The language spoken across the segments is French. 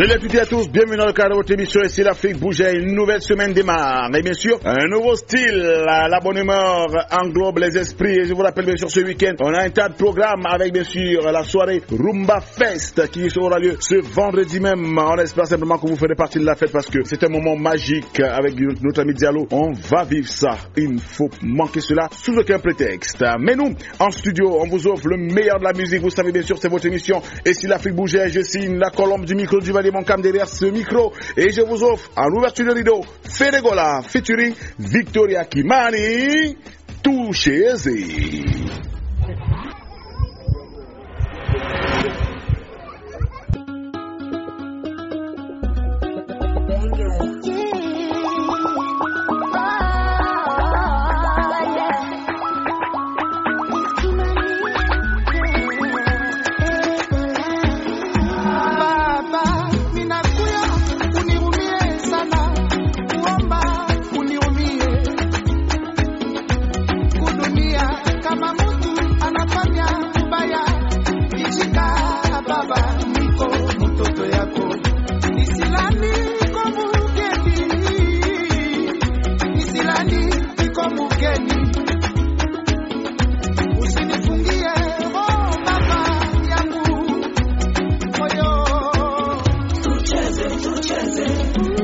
Salut à toutes et à tous, bienvenue dans le cadre de votre émission ici l'Afrique bougeait, une nouvelle semaine démarre? Et bien sûr un nouveau style, la bonne humeur englobe les esprits. Et je vous rappelle bien sûr ce week-end on a un tas de programmes avec bien sûr la soirée Rumba Fest qui aura lieu ce vendredi même, on espère simplement que vous ferez partie de la fête parce que c'est un moment magique avec notre ami Diallo, on va vivre ça, il ne faut manquer cela sous aucun prétexte, mais nous en studio on vous offre le meilleur de la musique, vous savez bien sûr c'est votre émission. Et si l'Afrique bougeait je signe la colombe du micro du Mon cam derrière ce micro et je vous offre en ouverture de rideau Fedegola featuring Victoria Kimani Touchez-y. tu chance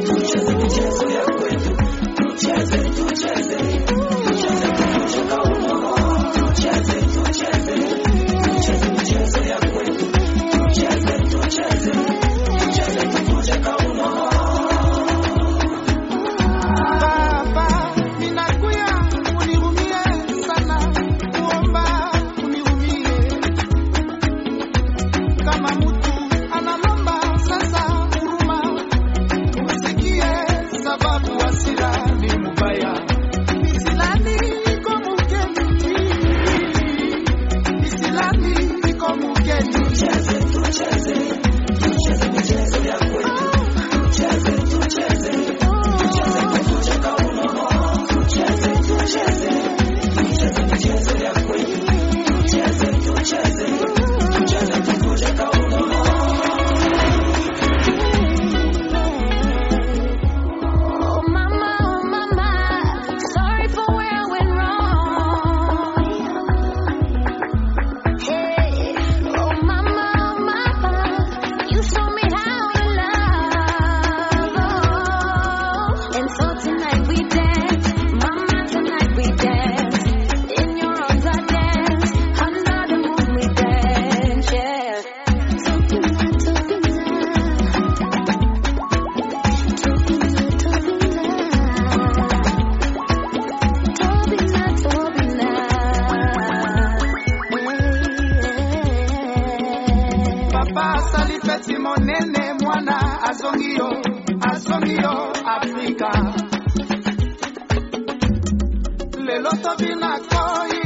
I've been a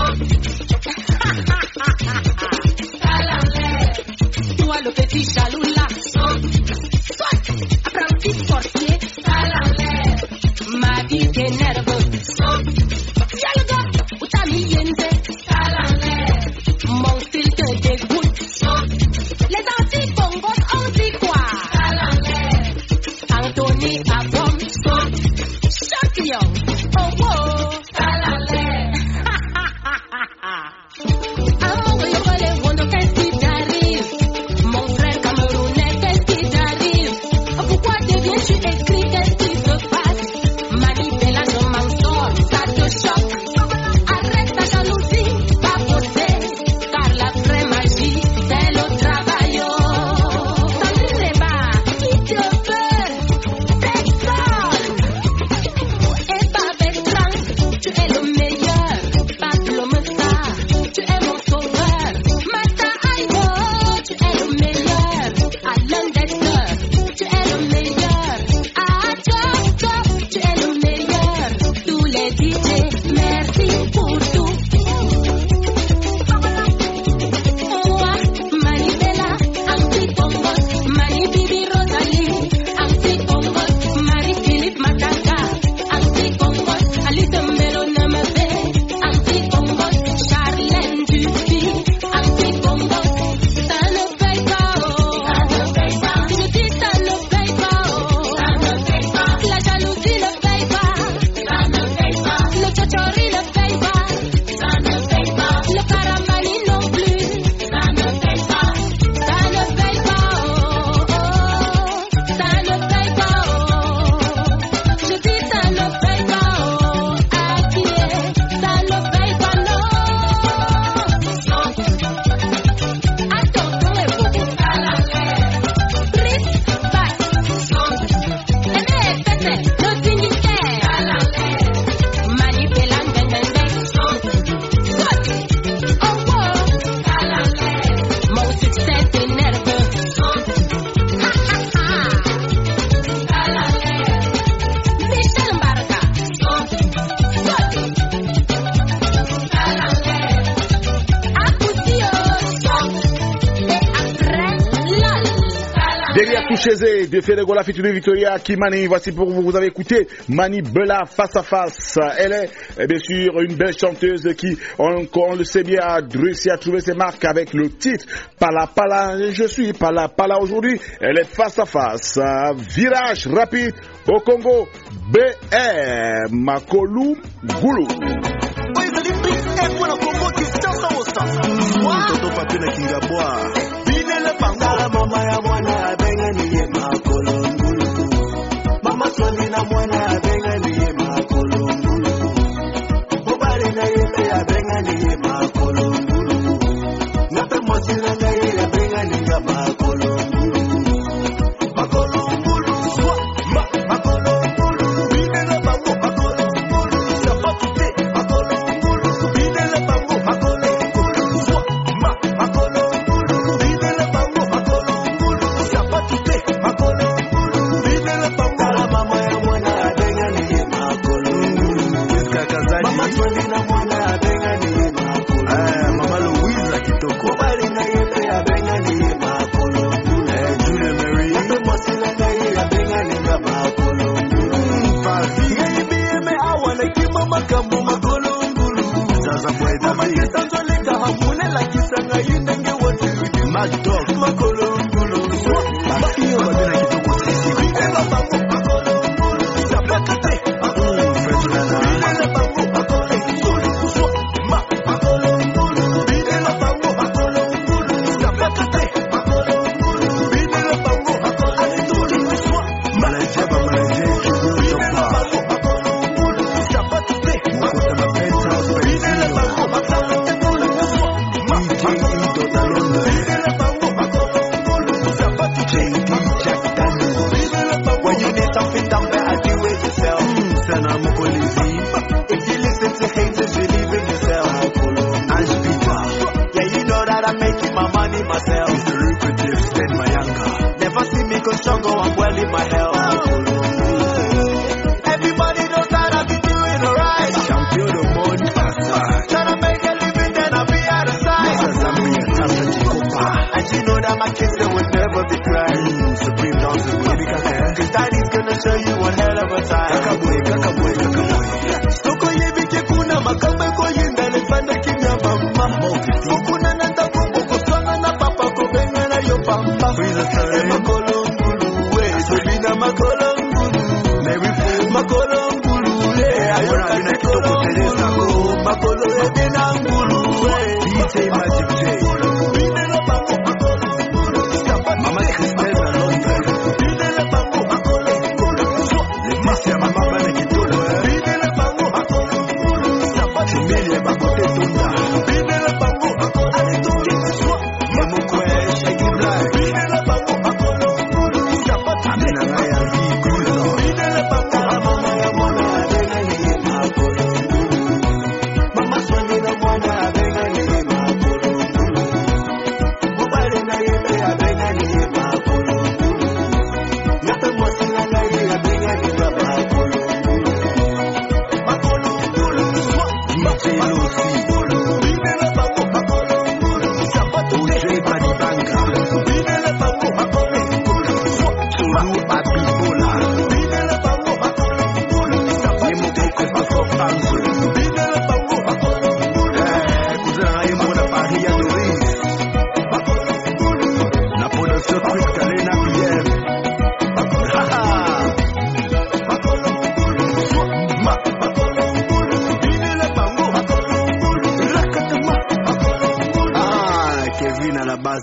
t'énerve. À la mer. Toi le petit jaloux Derrière Touchézé de Fedego la de Victoria Kimani, voici pour vous, vous avez écouté Mani Bella face à face. Elle est eh bien sûr une belle chanteuse qui, on, on le sait bien, a réussi à trouver ses marques avec le titre Pala Pala, je suis Pala Pala aujourd'hui. Elle est face à face. Virage rapide au Congo. BR Makolu Goulou. Eh, mama louise akitoko mobali na ye mpe abengani ye makolo eh, jule mary. Mpe mwasila na ye abengani nga makolo hmm, nayebi ye me awa nakima makambo makolo ngulu. Mamakesanzoleka hamunelakisa ngai ndenge woteludi makolo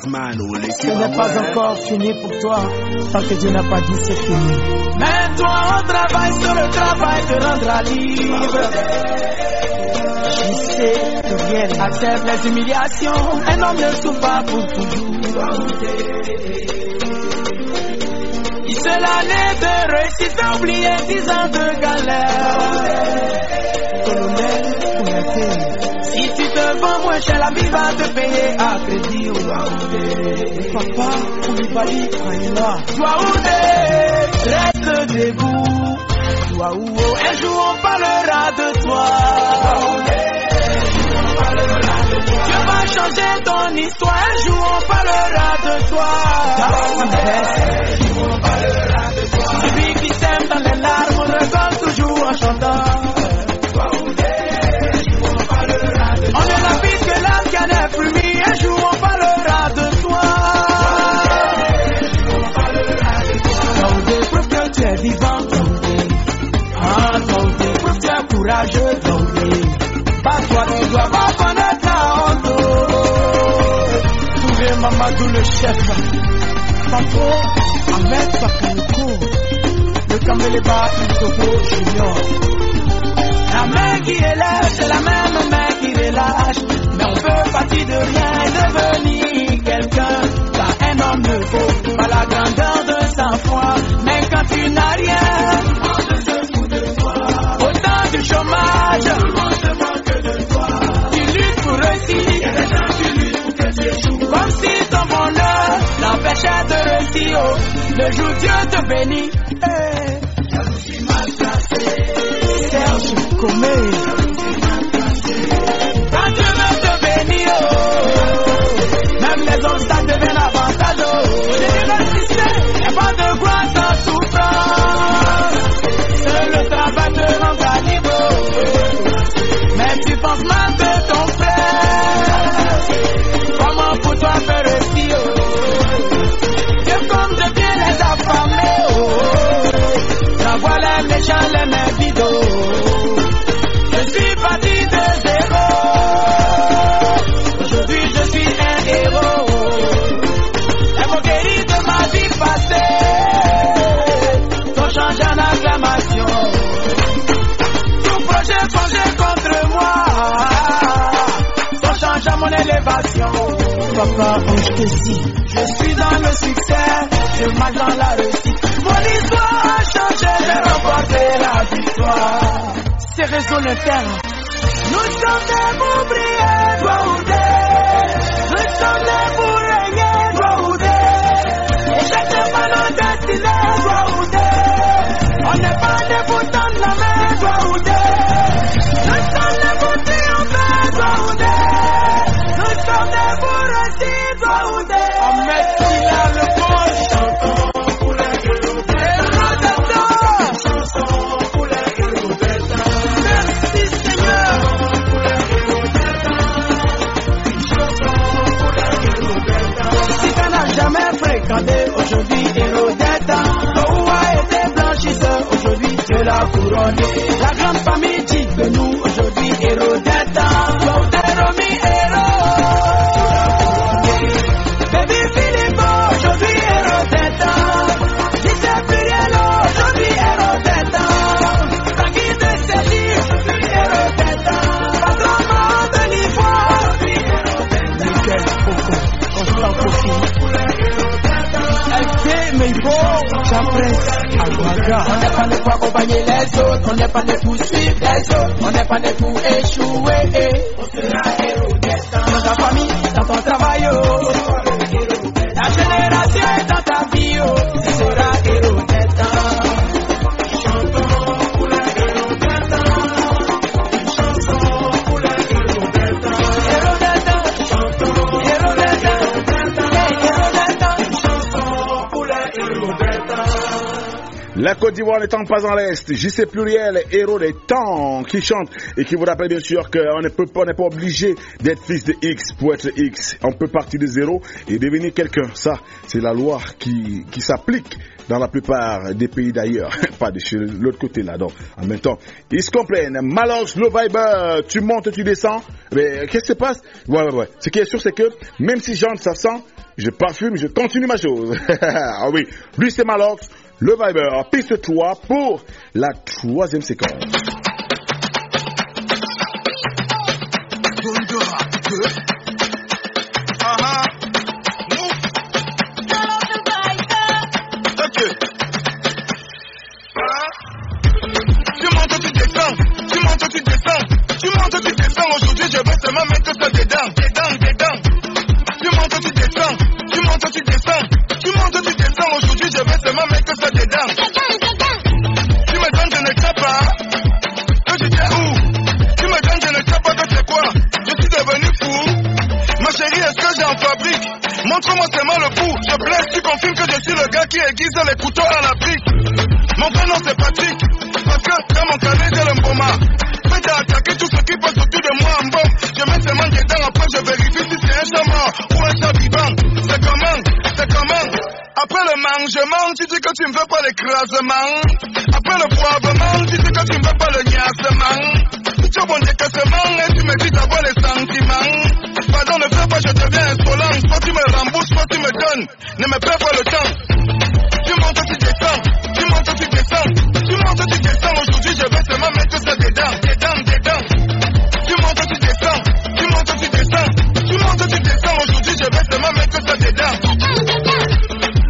Ce n'est pas encore fini pour toi. Tant que Dieu n'a pas dit c'est fini. Mais toi, on travaille sur le travail te rendra libre. Je sais que rien accepte les humiliations. Un homme ne souffre pas pour toujours. Il se l'année de réussite à oublier dix ans de galère. Colonel Kouyaté. Si tu te vends moins cher, la vie va te payer à crédit. Papa, Koulibaly, Aïla. Toi où t'es, reste debout. Toi où un jour on parlera de toi. Toi où un jour on parlera de Tu vas changer ton histoire, un jour on parlera de toi. Celui qui s'aime dans les larmes, on rigole toujours en chantant. Courageux. Pas toi, tu dois pas connaître la honte. Trouvez Mamadou le chef. Papo, Ahmed Bakaniko. Le Kaméleba, Isobo Junior. La main qui élève, c'est la même main qui relâche. Mais on peut partir de rien et devenir quelqu'un. Comme si ton bonheur l'empêchait de réussir. Le jour Dieu te bénit. Hey. Serge Comé. Je suis dans le succès, je marche dans la réussite. Mon histoire a changé, j'ai remporté la victoire. C'est réseau le terre. Nous sommes des ouvriers. Nous sommes des pour toi ou des. Et Côte d'Ivoire n'étant pas en l'Est, JC Pluriel, héros des temps, qui chante et qui vous rappelle bien sûr qu'on ne pas, n'est pas obligé d'être fils de X pour être X. On peut partir de zéro et devenir quelqu'un. Ça, c'est la loi qui, qui s'applique dans la plupart des pays d'ailleurs. pas de chez l'autre côté là, donc. En même temps, ils se comprennent. Malox, le Viber, tu montes, tu descends. Mais qu'est-ce qui se passe? Ouais, ouais, ouais. Ce qui est sûr, c'est que même si j'entre, ça sent, je parfume, je continue ma chose. ah oui. Lui, c'est Malox. Le Viber, piste 3 pour la troisième séquence. ne me perds pas le temps. Tu montes, tu descends, tu montes, tu descends, tu montes, tu descends. Aujourd'hui, je vais seulement mettre ça dedans, dedans, dedans. Tu montes, tu descends, tu montes, tu descends, tu montes, tu descends. Aujourd'hui, je vais seulement mettre ça dedans.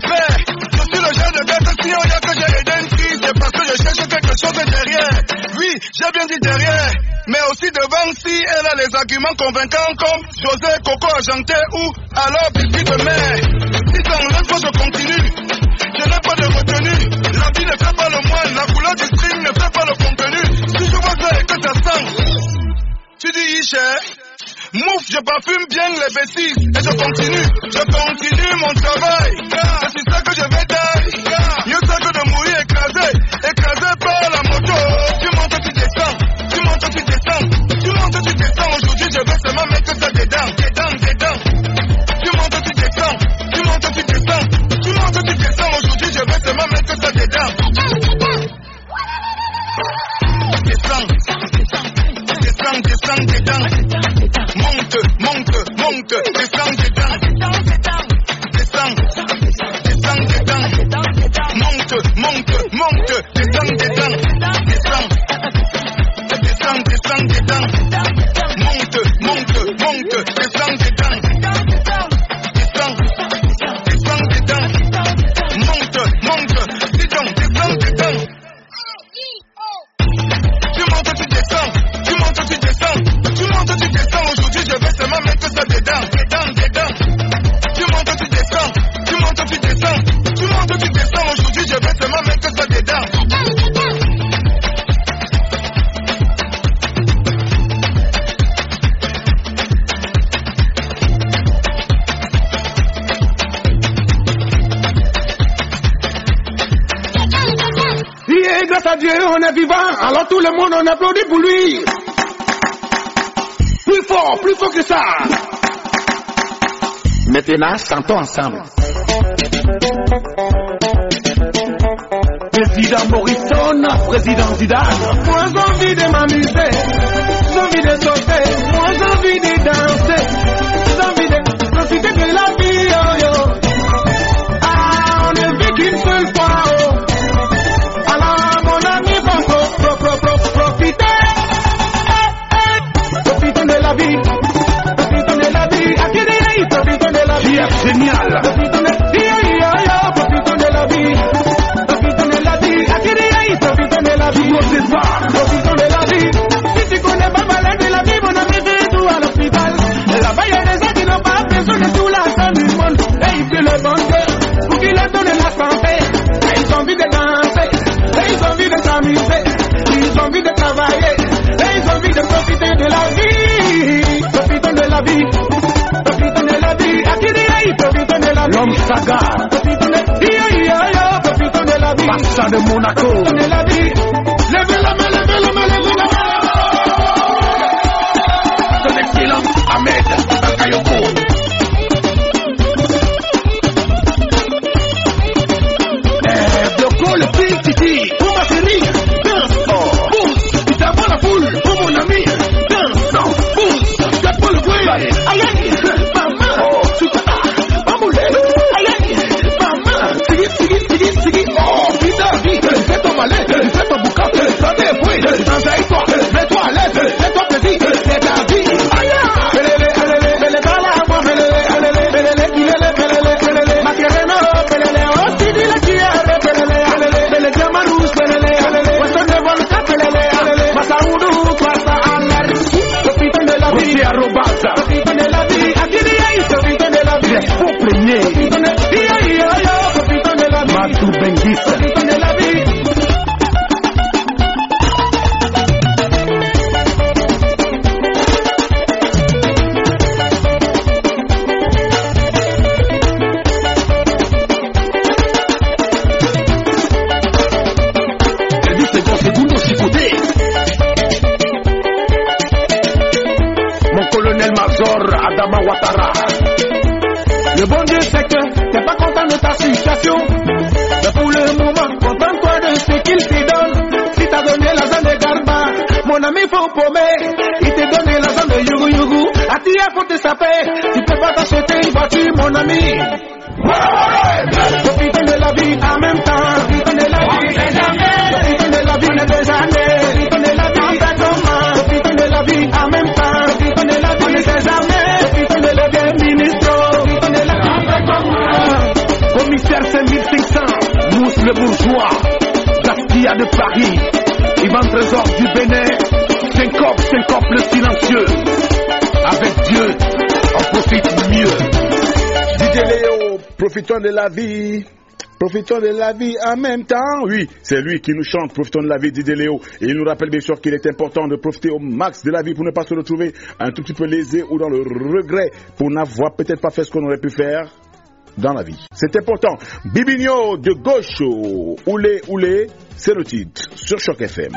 Mais, je suis le genre de gars, si on y a que j'ai les dents c'est parce que je cherche quelque chose derrière. Oui, j'ai bien dit derrière mais aussi devant si elle a les arguments convaincants comme José Coco Argenté ou Alors tout le monde en applaudit pour lui. Plus fort, plus fort que ça. Maintenant, chantons ensemble. Président Morrison, président Zidane. Moi j'ai envie de m'amuser, j'ai envie de sauter, moi j'ai envie de danser, j'ai envie de profiter de la vie. genial. Le bon Dieu sait que t'es pas content de ta situation. Mais pour le moment, contente-toi de ce qu'il te donne. Si t'as donné l'argent de Garba, mon ami faut paumer. Il t'a donné l'argent de Yugu Yugu. À ti, faut te saper. Tu peux pas t'acheter une voiture, mon ami. Profitons de la vie. Profitons de la vie en même temps. Oui, c'est lui qui nous chante Profitons de la vie, DJ Léo. Et il nous rappelle bien sûr qu'il est important de profiter au max de la vie pour ne pas se retrouver un tout petit peu lésé ou dans le regret pour n'avoir peut-être pas fait ce qu'on aurait pu faire dans la vie. C'est important. Bibigno de gauche, oulé, oulé, c'est le titre sur Choc FM.